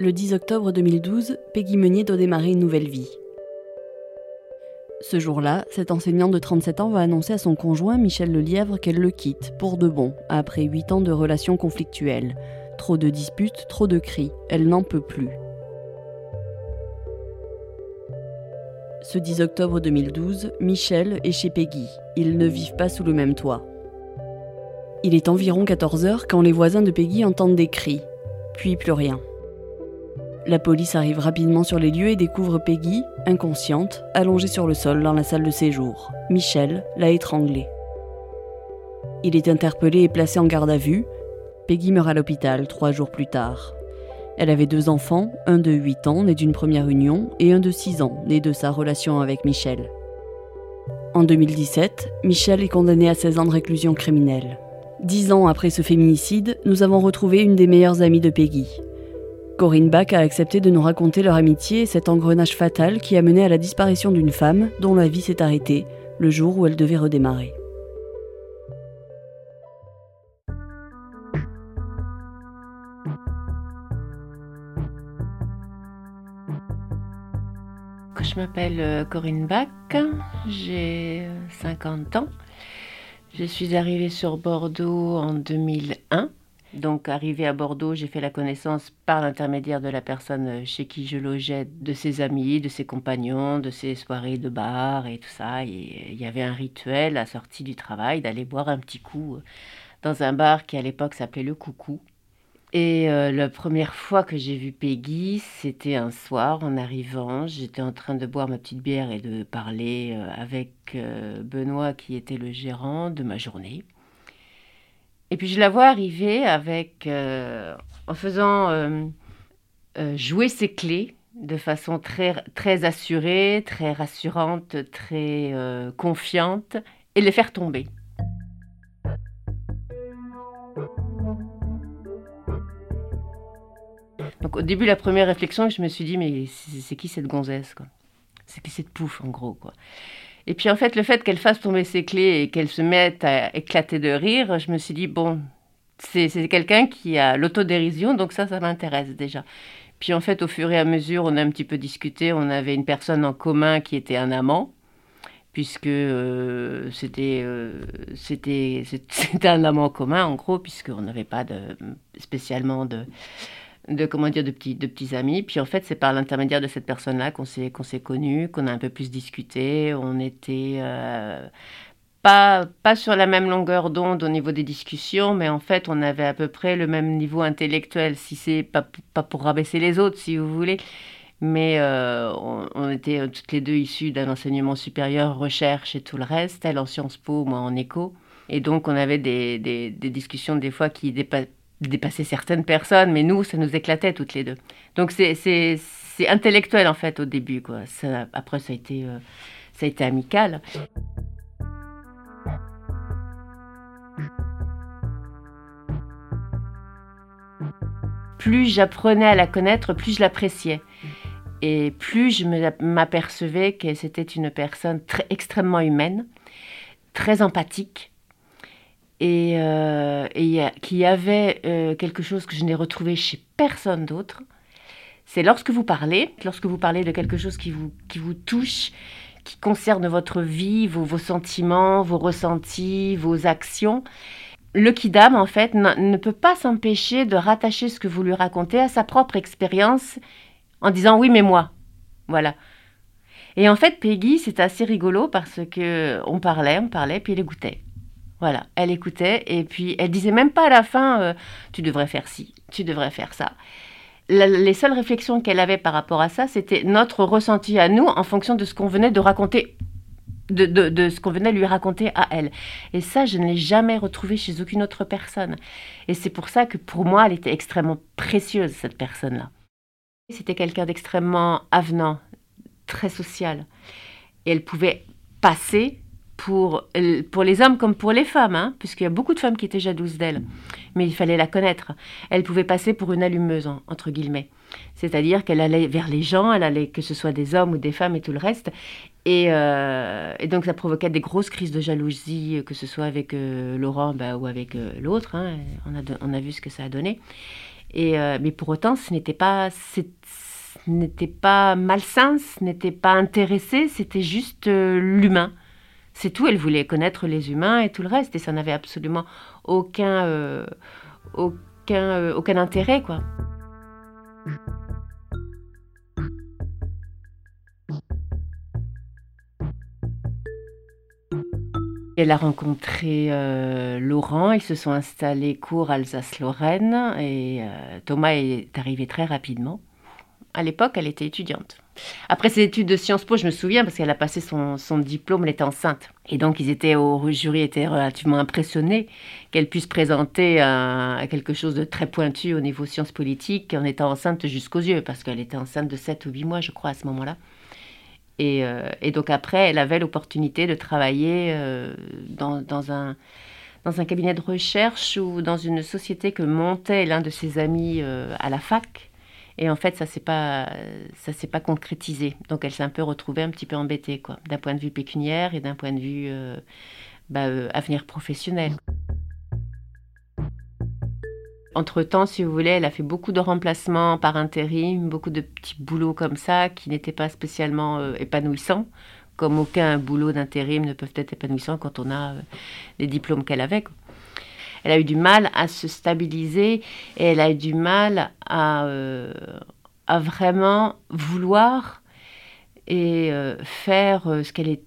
Le 10 octobre 2012, Peggy Meunier doit démarrer une nouvelle vie. Ce jour-là, cette enseignante de 37 ans va annoncer à son conjoint Michel Lelièvre qu'elle le quitte, pour de bon, après 8 ans de relations conflictuelles. Trop de disputes, trop de cris, elle n'en peut plus. Ce 10 octobre 2012, Michel est chez Peggy. Ils ne vivent pas sous le même toit. Il est environ 14 heures quand les voisins de Peggy entendent des cris, puis plus rien. La police arrive rapidement sur les lieux et découvre Peggy, inconsciente, allongée sur le sol dans la salle de séjour. Michel l'a étranglée. Il est interpellé et placé en garde à vue. Peggy meurt à l'hôpital trois jours plus tard. Elle avait deux enfants, un de 8 ans, né d'une première union, et un de 6 ans, né de sa relation avec Michel. En 2017, Michel est condamné à 16 ans de réclusion criminelle. Dix ans après ce féminicide, nous avons retrouvé une des meilleures amies de Peggy, Corinne Bach a accepté de nous raconter leur amitié et cet engrenage fatal qui a mené à la disparition d'une femme dont la vie s'est arrêtée le jour où elle devait redémarrer. Je m'appelle euh, Corinne Bach, j'ai 50 ans. Je suis arrivée sur Bordeaux en 2001 donc, arrivé à Bordeaux, j'ai fait la connaissance par l'intermédiaire de la personne chez qui je logeais, de ses amis, de ses compagnons, de ses soirées de bar et tout ça. Et il y avait un rituel à sortie du travail d'aller boire un petit coup dans un bar qui à l'époque s'appelait Le Coucou. Et euh, la première fois que j'ai vu Peggy, c'était un soir en arrivant. J'étais en train de boire ma petite bière et de parler euh, avec euh, Benoît qui était le gérant de ma journée. Et puis je la vois arriver avec, euh, en faisant euh, euh, jouer ses clés de façon très, très assurée, très rassurante, très confiante, et les faire tomber. Donc au début, la première réflexion, je me suis dit, mais c'est qui cette gonzesse quoi? C'est qui cette pouffe en gros quoi? Et puis en fait, le fait qu'elle fasse tomber ses clés et qu'elle se mette à éclater de rire, je me suis dit, bon, c'est quelqu'un qui a l'autodérision, donc ça, ça m'intéresse déjà. Puis en fait, au fur et à mesure, on a un petit peu discuté. On avait une personne en commun qui était un amant, puisque euh, c'était euh, c'était un amant commun en gros, puisqu'on n'avait pas de, spécialement de de comment dire de petits de petits amis. Puis en fait c'est par l'intermédiaire de cette personne là qu'on s'est qu'on s'est connu qu'on a un peu plus discuté. On était euh, pas pas sur la même longueur d'onde au niveau des discussions mais en fait on avait à peu près le même niveau intellectuel si c'est pas pas pour rabaisser les autres si vous voulez. Mais euh, on, était euh, toutes les deux issues d'un enseignement supérieur recherche et tout le reste. Elle en Sciences Po moi en éco. Et donc on avait des, des discussions des fois qui dépassaient dépasser certaines personnes, mais nous, ça nous éclatait toutes les deux. Donc c'est intellectuel en fait au début, quoi. Ça, après, ça a été, euh, ça a été amical. Plus j'apprenais à la connaître, plus je l'appréciais. Et plus je m'apercevais que c'était une personne très, extrêmement humaine, très empathique, et, euh, qui avait euh, quelque chose que je n'ai retrouvé chez personne d'autre. C'est lorsque vous parlez, lorsque vous parlez de quelque chose qui vous, qui vous touche, qui concerne votre vie, vos, vos sentiments, vos ressentis, vos actions, le kidam, en fait, ne peut pas s'empêcher de rattacher ce que vous lui racontez à sa propre expérience en disant oui, mais moi. Voilà. Et en fait, Peggy, c'est assez rigolo parce que on parlait, on parlait, puis elle écoutait. Voilà, elle écoutait et puis elle disait même pas à la fin euh, tu devrais faire ci, tu devrais faire ça. les seules réflexions qu'elle avait par rapport à ça, c'était notre ressenti à nous en fonction de ce qu'on venait de raconter, de, de ce qu'on venait lui raconter à elle. Et ça, je ne l'ai jamais retrouvé chez aucune autre personne. Et c'est pour ça que pour moi, elle était extrêmement précieuse, cette personne-là. C'était quelqu'un d'extrêmement avenant, très social. Et elle pouvait passer pour, pour les hommes comme pour les femmes, hein, puisqu'il y a beaucoup de femmes qui étaient jalouses d'elle. Mais il fallait la connaître. Elle pouvait passer pour une allumeuse, entre guillemets. C'est-à-dire qu'elle allait vers les gens, elle allait, que ce soit des hommes ou des femmes et tout le reste. Et, euh, donc ça provoquait des grosses crises de jalousie, que ce soit avec euh, Laurent bah, ou avec euh, l'autre. Hein. On, a on a vu ce que ça a donné. Et, mais pour autant, ce n'était pas, ce n'était pas malsain, ce n'était pas intéressé, c'était juste l'humain. C'est tout, elle voulait connaître les humains et tout le reste, et ça n'avait absolument aucun, aucun, aucun intérêt, quoi. Elle a rencontré euh, Laurent, ils se sont installés cours Alsace-Lorraine et euh, Thomas est arrivé très rapidement. À l'époque, elle était étudiante. Après ses études de Sciences Po, je me souviens, parce qu'elle a passé son, diplôme, elle était enceinte. Et donc, ils étaient au jury étaient relativement impressionnés qu'elle puisse présenter quelque chose de très pointu au niveau sciences politiques en étant enceinte jusqu'aux yeux, parce qu'elle était enceinte de 7 ou 8 mois, je crois, à ce moment-là. Euh, et, donc après, elle avait l'opportunité de travailler euh, dans, un, cabinet de recherche ou dans une société que montait l'un de ses amis euh, à la fac. Et en fait, ça s'est pas, ça s'est pas concrétisé. Donc, elle s'est un peu retrouvée un petit peu embêtée, quoi, d'un point de vue pécuniaire et d'un point de vue bah, avenir professionnel. Entre-temps, si vous voulez, elle a fait beaucoup de remplacements par intérim, beaucoup de petits boulots comme ça qui n'étaient pas spécialement euh, épanouissants, comme aucun boulot d'intérim ne peut être épanouissant quand on a euh, les diplômes qu'elle avait. Elle a eu du mal à se stabiliser et elle a eu du mal à, euh, vraiment vouloir et faire ce qu'elle est,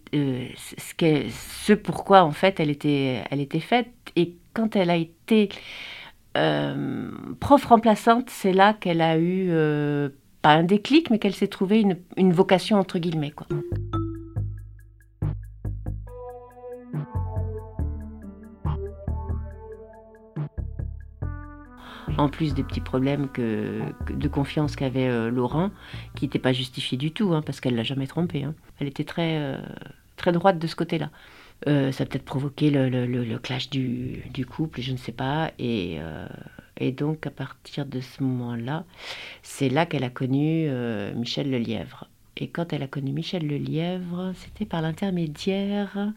ce, ce pourquoi en fait elle était, elle était faite. Et quand elle a été euh, prof remplaçante, c'est là qu'elle a eu, euh, pas un déclic, mais qu'elle s'est trouvée une, vocation entre guillemets. Quoi. En plus des petits problèmes de confiance qu'avait euh, Laurent, qui n'étaient pas justifiés du tout, hein, parce qu'elle l'a jamais trompé. Hein. Elle était très, très droite de ce côté-là. Euh, ça a peut-être provoqué le, clash du, couple, je ne sais pas. Euh, et, donc, à partir de ce moment-là, c'est là qu'elle a connu euh, Michel Lelièvre. Et quand elle a connu Michel Lelièvre, c'était par l'intermédiaire,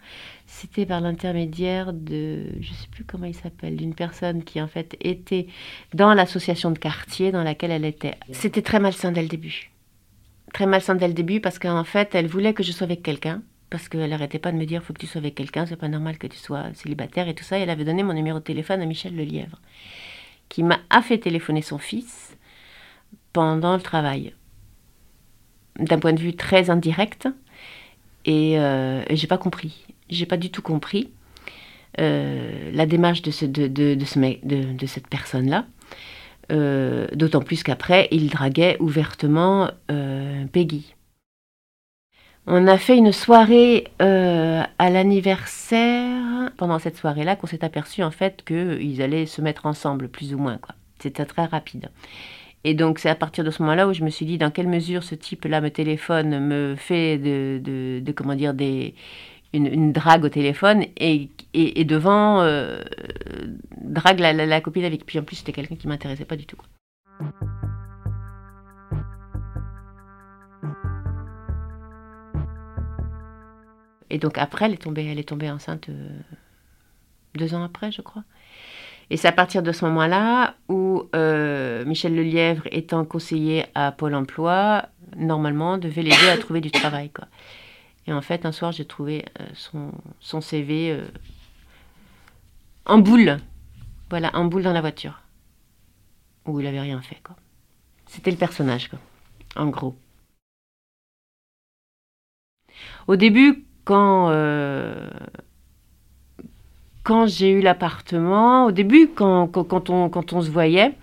c'était par l'intermédiaire de, je ne sais plus comment il s'appelle, d'une personne qui en fait était dans l'association de quartier dans laquelle elle était. C'était très malsain dès le début. Très malsain dès le début parce qu'en fait, elle voulait que je sois avec quelqu'un parce qu'elle n'arrêtait pas de me dire faut que tu sois avec quelqu'un, c'est pas normal que tu sois célibataire et tout ça. elle avait donné mon numéro de téléphone à Michel Lelièvre, qui m'a fait téléphoner son fils pendant le travail, d'un point de vue très indirect. Et, euh, j'ai pas compris, j'ai pas du tout compris euh, la démarche de, ce, de, de, de, ce de, cette personne-là. Euh, d'autant plus qu'après, il draguait ouvertement Peggy. On a fait une soirée à l'anniversaire. Pendant cette soirée-là, qu'on s'est aperçu en fait qu'ils allaient se mettre ensemble, plus ou moins. C'était très rapide. Et donc c'est à partir de ce moment-là où je me suis dit dans quelle mesure ce type-là me téléphone, me fait de, de, comment dire des une, drague au téléphone et, et, devant euh, drague la, copine avec. Puis en plus c'était quelqu'un qui m'intéressait pas du tout. Et donc après, elle est tombée, elle est tombée enceinte euh, deux ans après, je crois. Et c'est à partir de ce moment-là où euh, Michel Lelièvre, étant conseiller à Pôle Emploi, normalement devait l'aider à trouver du travail. Quoi. Et en fait, un soir, j'ai trouvé euh, son, CV en boule. Voilà, en boule dans la voiture. Où il avait rien fait. Quoi. C'était le personnage, quoi, en gros. Au début, quand, euh, quand j'ai eu l'appartement, au début, quand, on, se voyait,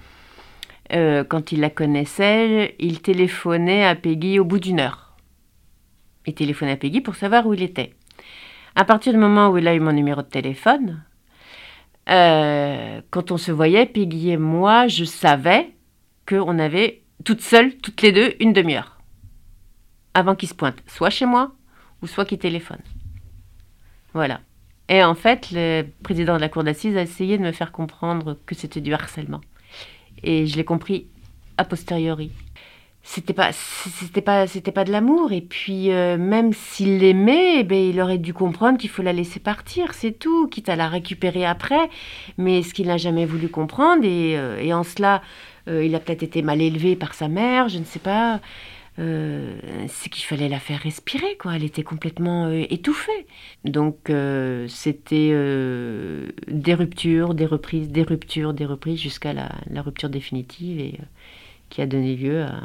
euh, quand il la connaissait, il téléphonait à Peggy au bout d'une heure. Il téléphonait à Peggy pour savoir où il était. À partir du moment où il a eu mon numéro de téléphone, euh, quand on se voyait, Peggy et moi, je savais qu'on avait toutes seules, toutes les deux, une demi-heure avant qu'il se pointe, soit chez moi, ou soit qui téléphone. Voilà. Et en fait, le président de la cour d'assises a essayé de me faire comprendre que c'était du harcèlement. Et je l'ai compris a posteriori. C'était pas, c'était pas, c'était pas de l'amour. Et puis, euh, même s'il l'aimait, eh ben, il aurait dû comprendre qu'il faut la laisser partir, c'est tout, quitte à la récupérer après. Mais ce qu'il n'a jamais voulu comprendre, et, euh, et en cela, il a peut-être été mal élevé par sa mère, je ne sais pas. C'est qu'il fallait la faire respirer, quoi. Elle était complètement étouffée. Donc c'était des ruptures, des reprises, des ruptures, des reprises jusqu'à la, rupture définitive et qui a donné lieu à,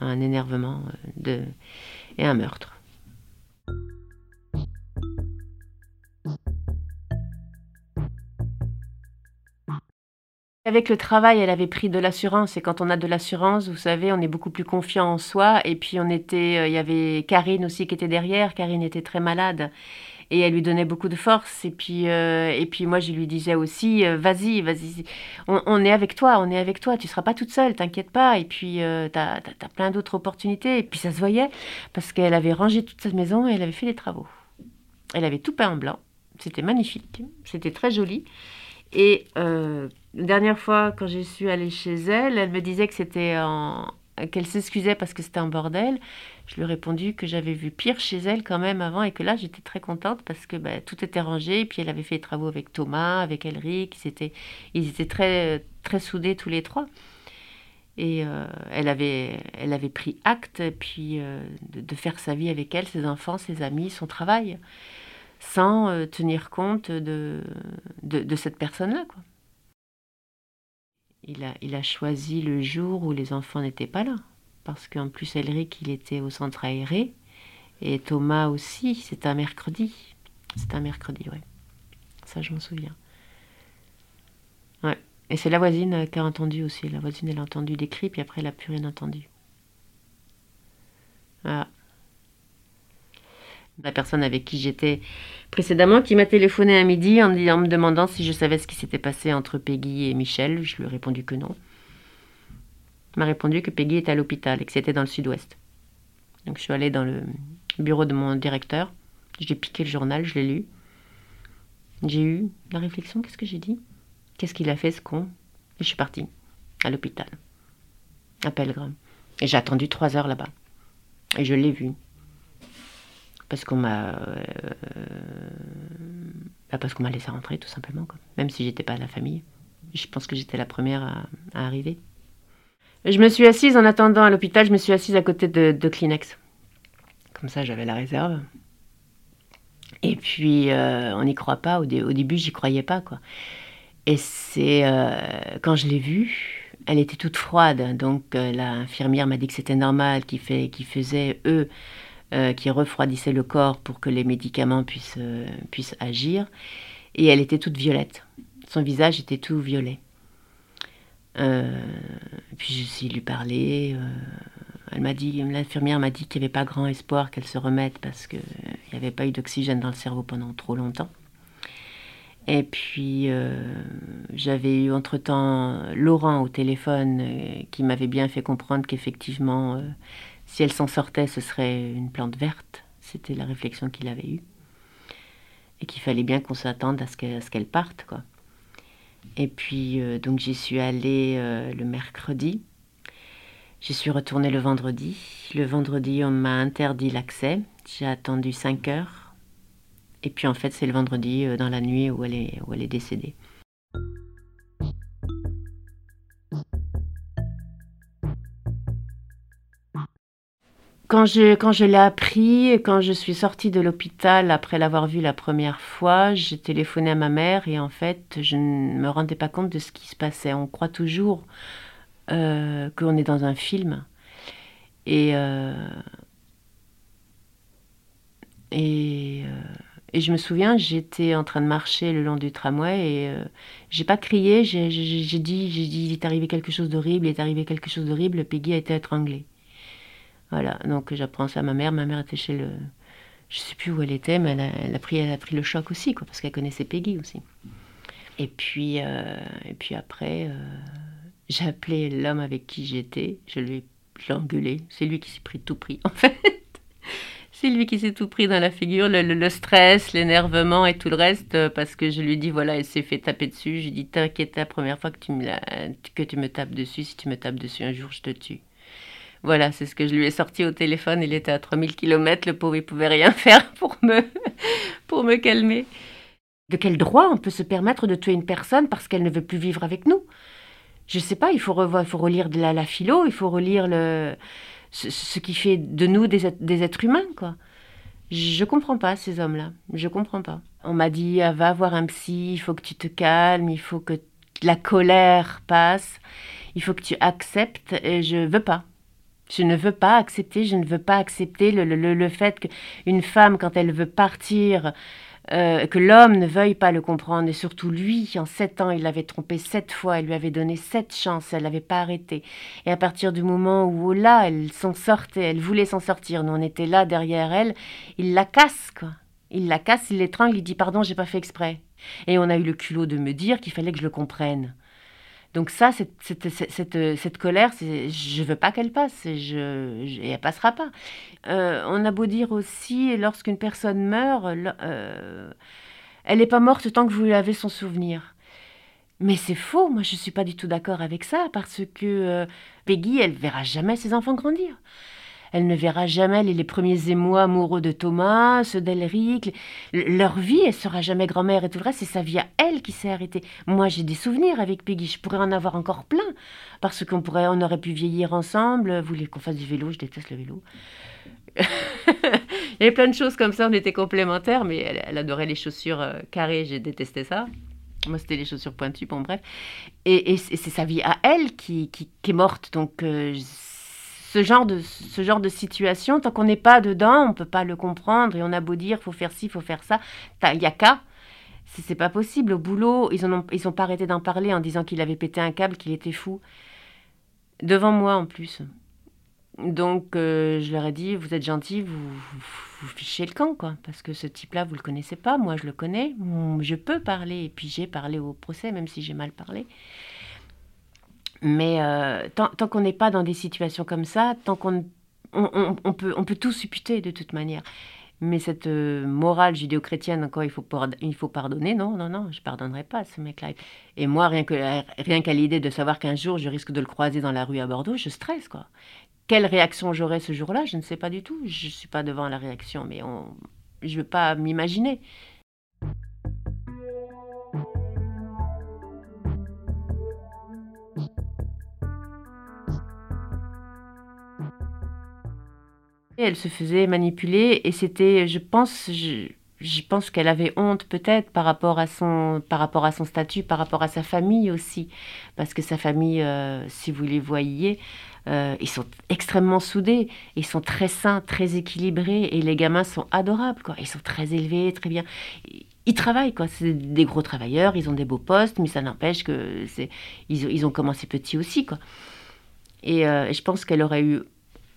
un énervement de, et un meurtre. Avec le travail, elle avait pris de l'assurance et quand on a de l'assurance, vous savez, on est beaucoup plus confiant en soi. Et puis on était, euh, il y avait Karine aussi qui était derrière. Karine était très malade et elle lui donnait beaucoup de force. Et puis, euh, et puis moi, je lui disais aussi, euh, vas-y, vas-y, on, est avec toi, on est avec toi, tu seras pas toute seule, t'inquiète pas. Et puis, tu as, plein d'autres opportunités. Et puis, ça se voyait parce qu'elle avait rangé toute sa maison et elle avait fait les travaux. Elle avait tout peint en blanc. C'était magnifique, c'était très joli. Et euh, la dernière fois, quand je suis allée chez elle, elle me disait que c'était en... qu'elle s'excusait parce que c'était un bordel. Je lui ai répondu que j'avais vu pire chez elle quand même avant et que là, j'étais très contente parce que bah, tout était rangé. Et puis, elle avait fait les travaux avec Thomas, avec Elric. Ils étaient, très, très soudés tous les trois. Et euh, elle, avait, elle avait pris acte puis, euh, de, faire sa vie avec elle, ses enfants, ses amis, son travail sans euh, tenir compte de, de, cette personne-là. Il, a, il a choisi le jour où les enfants n'étaient pas là, parce qu'en plus Elric, il était au centre aéré, et Thomas aussi, c'est un mercredi. C'est un mercredi, ouais. Ça, je m'en souviens. Ouais. Et c'est la voisine qui a entendu aussi. La voisine, elle a entendu des cris, puis après, elle n'a plus rien entendu. Voilà la personne avec qui j'étais précédemment, qui m'a téléphoné à midi en, me demandant si je savais ce qui s'était passé entre Peggy et Michel. Je lui ai répondu que non. M'a répondu que Peggy était à l'hôpital et que c'était dans le sud-ouest. Donc je suis allée dans le bureau de mon directeur. J'ai piqué le journal, je l'ai lu. J'ai eu la réflexion, qu'est-ce que j'ai dit? Qu'est-ce qu'il a fait ce con? Et je suis partie à l'hôpital, à Pellegrin. Et j'ai attendu trois heures là-bas. Et je l'ai vu parce qu'on m'a euh, bah, parce qu'on m'a laissé rentrer tout simplement même si j'étais pas à la famille. Je pense que j'étais la première à, arriver. Je me suis assise en attendant à l'hôpital je me suis assise à côté de, Kleenex. Comme ça j'avais la réserve. Et puis euh, on n'y croit pas. Au, début j'y croyais pas quoi. Et c'est euh, quand je l'ai vue elle était toute froide. Donc l'infirmière m'a dit que c'était normal qu'il fait, qu faisait eux euh, qui refroidissait le corps pour que les médicaments puissent, euh, puissent agir. Et elle était toute violette. Son visage était tout violet. Euh, puis je suis lui parler. elle m'a dit, l'infirmière m'a dit qu'il n'y avait pas grand espoir qu'elle se remette parce qu'il n'y avait pas eu d'oxygène dans le cerveau pendant trop longtemps. Et puis j'avais eu entre-temps Laurent au téléphone qui m'avait bien fait comprendre qu'effectivement si elle s'en sortait, ce serait une plante verte. C'était la réflexion qu'il avait eue. Et qu'il fallait bien qu'on s'attende à ce qu'elle parte, quoi. Et puis, euh, donc, j'y suis allée euh, le mercredi. J'y suis retournée le vendredi. Le vendredi, on m'a interdit l'accès. J'ai attendu 5 heures. Et puis, en fait, c'est le vendredi, euh, dans la nuit, où où elle est décédée. Quand je, l'ai appris, quand je suis sortie de l'hôpital après l'avoir vu la première fois, j'ai téléphoné à ma mère et en fait, je ne me rendais pas compte de ce qui se passait. On croit toujours euh, qu'on est dans un film. Et, euh, et, euh, et, je me souviens, j'étais en train de marcher le long du tramway et j'ai pas crié, j'ai dit, dit, il est arrivé quelque chose d'horrible, il est arrivé quelque chose d'horrible, Peggy a été étranglée. Voilà, donc j'apprends ça à ma mère. Ma mère était chez le. Je sais plus où elle était, mais elle a, pris, elle a pris le choc aussi, quoi, parce qu'elle connaissait Peggy aussi. Et puis, euh, et puis après, euh, j'ai appelé l'homme avec qui j'étais. Je lui ai engueulé. C'est lui qui s'est pris tout pris, en fait. C'est lui qui s'est tout pris dans la figure, le, stress, l'énervement et tout le reste, euh, parce que je lui dit, voilà, elle s'est fait taper dessus. Je lui dit, t'inquiète, la première fois que tu, me que tu me tapes dessus, si tu me tapes dessus un jour, je te tue. Voilà, c'est ce que je lui ai sorti au téléphone. Il était à 3000 km, le pauvre, il pouvait rien faire pour me, pour me calmer. De quel droit on peut se permettre de tuer une personne parce qu'elle ne veut plus vivre avec nous? Je sais pas, il faut revoir, il faut relire de la, la philo, il faut relire le, ce, qui fait de nous des, des êtres humains, quoi. Je comprends pas ces hommes-là. Je comprends pas. On m'a dit ah, va voir un psy, il faut que tu te calmes, il faut que la colère passe, il faut que tu acceptes. Et je veux pas. Je ne veux pas accepter, je ne veux pas accepter le, le, le fait qu'une femme, quand elle veut partir, euh, que l'homme ne veuille pas le comprendre, et surtout lui, en sept ans, il l'avait trompé sept fois, il lui avait donné sept chances, elle l'avait pas arrêté. Et à partir du moment où là, elle s'en sortait, elle voulait s'en sortir, nous on était là derrière elle, il la casse, quoi. Il la casse, il l'étrangle, il dit pardon, j'ai pas fait exprès. Et on a eu le culot de me dire qu'il fallait que je le comprenne. Donc ça, cette, cette, cette, colère, je veux pas qu'elle passe, et, elle passera pas. Euh, on a beau dire aussi, lorsqu'une personne meurt, euh, elle n'est pas morte tant que vous avez son souvenir. Mais c'est faux, moi je ne suis pas du tout d'accord avec ça, parce que euh, Peggy, elle verra jamais ses enfants grandir. Elle ne verra jamais les, premiers émois amoureux de Thomas, ceux d'Elric. Leur vie, elle sera jamais grand-mère et tout le reste. C'est sa vie à elle qui s'est arrêtée. Moi, j'ai des souvenirs avec Peggy. Je pourrais en avoir encore plein. Parce qu'on pourrait, on aurait pu vieillir ensemble. Vous voulez qu'on fasse du vélo? Je déteste le vélo. Il y avait plein de choses comme ça. On était complémentaires, mais elle, adorait les chaussures euh, carrées. J'ai détesté ça. Moi, c'était les chaussures pointues, bon, bref. Et, c'est sa vie à elle qui, qui, est morte. Donc, euh, ce genre de, ce genre de situation, tant qu'on n'est pas dedans, on ne peut pas le comprendre. Et on a beau dire, faut faire ci, faut faire ça. Il n'y a. C'est pas possible. Au boulot, ils n'ont ils ont pas arrêté d'en parler en disant qu'il avait pété un câble, qu'il était fou. Devant moi, en plus. Donc, euh, je leur ai dit, vous êtes gentil, vous, vous, fichez le camp, quoi. Parce que ce type-là, vous le connaissez pas. Moi, je le connais. Je peux parler. Et puis, j'ai parlé au procès, même si j'ai mal parlé. Mais euh, tant, qu'on n'est pas dans des situations comme ça, tant qu'on on, peut, on peut tout supputer de toute manière. Mais cette euh, morale judéo-chrétienne, encore, il faut, il faut pardonner. Non, non, non, je pardonnerai pas ce mec-là. Et moi, rien qu'à rien qu'à l'idée de savoir qu'un jour, je risque de le croiser dans la rue à Bordeaux, je stresse, quoi. Quelle réaction j'aurai ce jour-là, je ne sais pas du tout. Je ne suis pas devant la réaction, mais on... je ne veux pas m'imaginer. Elle se faisait manipuler et c'était, je pense, je, pense qu'elle avait honte peut-être par rapport à son par rapport à son statut, par rapport à sa famille aussi, parce que sa famille, euh, si vous les voyiez, euh, ils sont extrêmement soudés, ils sont très sains, très équilibrés et les gamins sont adorables quoi. Ils sont très élevés, très bien. Ils travaillent quoi, c'est des gros travailleurs, ils ont des beaux postes, mais ça n'empêche que c'est ils, ils, ont commencé petits aussi quoi. Euh, et je pense qu'elle aurait eu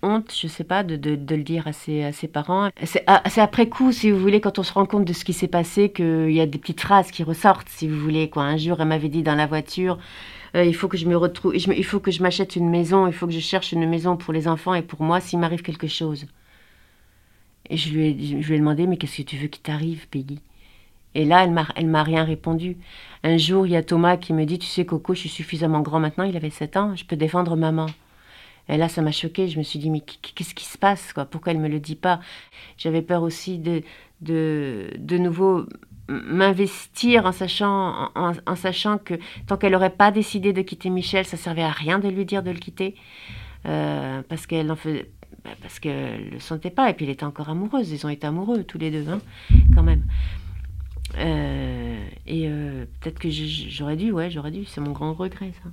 honte, je sais pas, de, de, le dire à ses, à ses parents. Ah, c'est après coup, si vous voulez, quand on se rend compte de ce qui s'est passé, qu'il y a des petites phrases qui ressortent, si vous voulez. Quoi. Un jour, elle m'avait dit dans la voiture, euh, il faut que je me retrouve, il faut que je m'achète une maison, il faut que je cherche une maison pour les enfants et pour moi s'il m'arrive quelque chose. Et je lui ai, je lui ai demandé, mais qu'est-ce que tu veux qu'il t'arrive, Peggy? Et là, elle m'a rien répondu. Un jour, il y a Thomas qui me dit, tu sais, Coco, je suis suffisamment grand maintenant, il avait 7 ans, je peux défendre maman. Et là, ça m'a choqué. Je me suis dit, mais qu'est-ce qui se passe quoi? Pourquoi elle ne me le dit pas? J'avais peur aussi de, de, de nouveau m'investir en sachant, en, sachant que tant qu'elle n'aurait pas décidé de quitter Michel, ça servait à rien de lui dire de le quitter. Euh, parce qu'elle en faisait, bah, parce qu'elle le sentait pas. Et puis elle était encore amoureuse. Ils ont été amoureux tous les deux hein, quand même. Euh, et euh, peut-être que j'aurais dû ouais j'aurais dû. C'est mon grand regret ça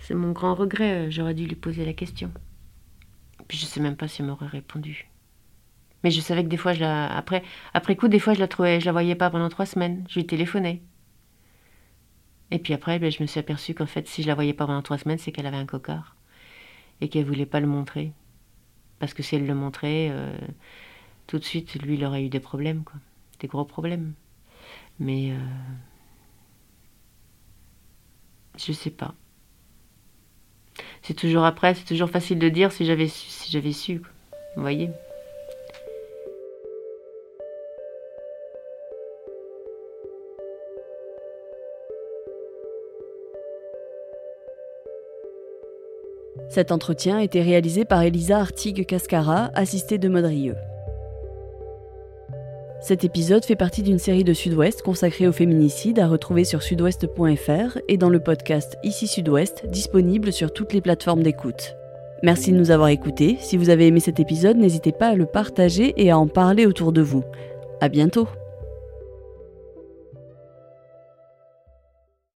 c'est mon grand regret, euh, j'aurais dû lui poser la question. Puis je sais même pas si elle m'aurait répondu. Mais je savais que des fois, je la... après, après coup, des fois, je la trouvais, je la voyais pas pendant trois semaines. Je lui téléphonais. Et puis après, ben, je me suis aperçue qu'en fait, si je la voyais pas pendant trois semaines, c'est qu'elle avait un cocard. Et qu'elle voulait pas le montrer. Parce que si elle le montrait, euh, tout de suite, lui, il aurait eu des problèmes. Des gros problèmes. Mais. Euh... Je sais pas. C'est toujours après, c'est toujours facile de dire si j'avais su. Vous voyez? Cet entretien a été réalisé par Elisa Artigue Cascara, assistée de Modrieux. Cet épisode fait partie d'une série de Sud-Ouest consacrée au féminicide à retrouver sur sudouest.fr et dans le podcast Ici Sud-Ouest, disponible sur toutes les plateformes d'écoute. Merci de nous avoir écoutés. Si vous avez aimé cet épisode, n'hésitez pas à le partager et à en parler autour de vous. À bientôt!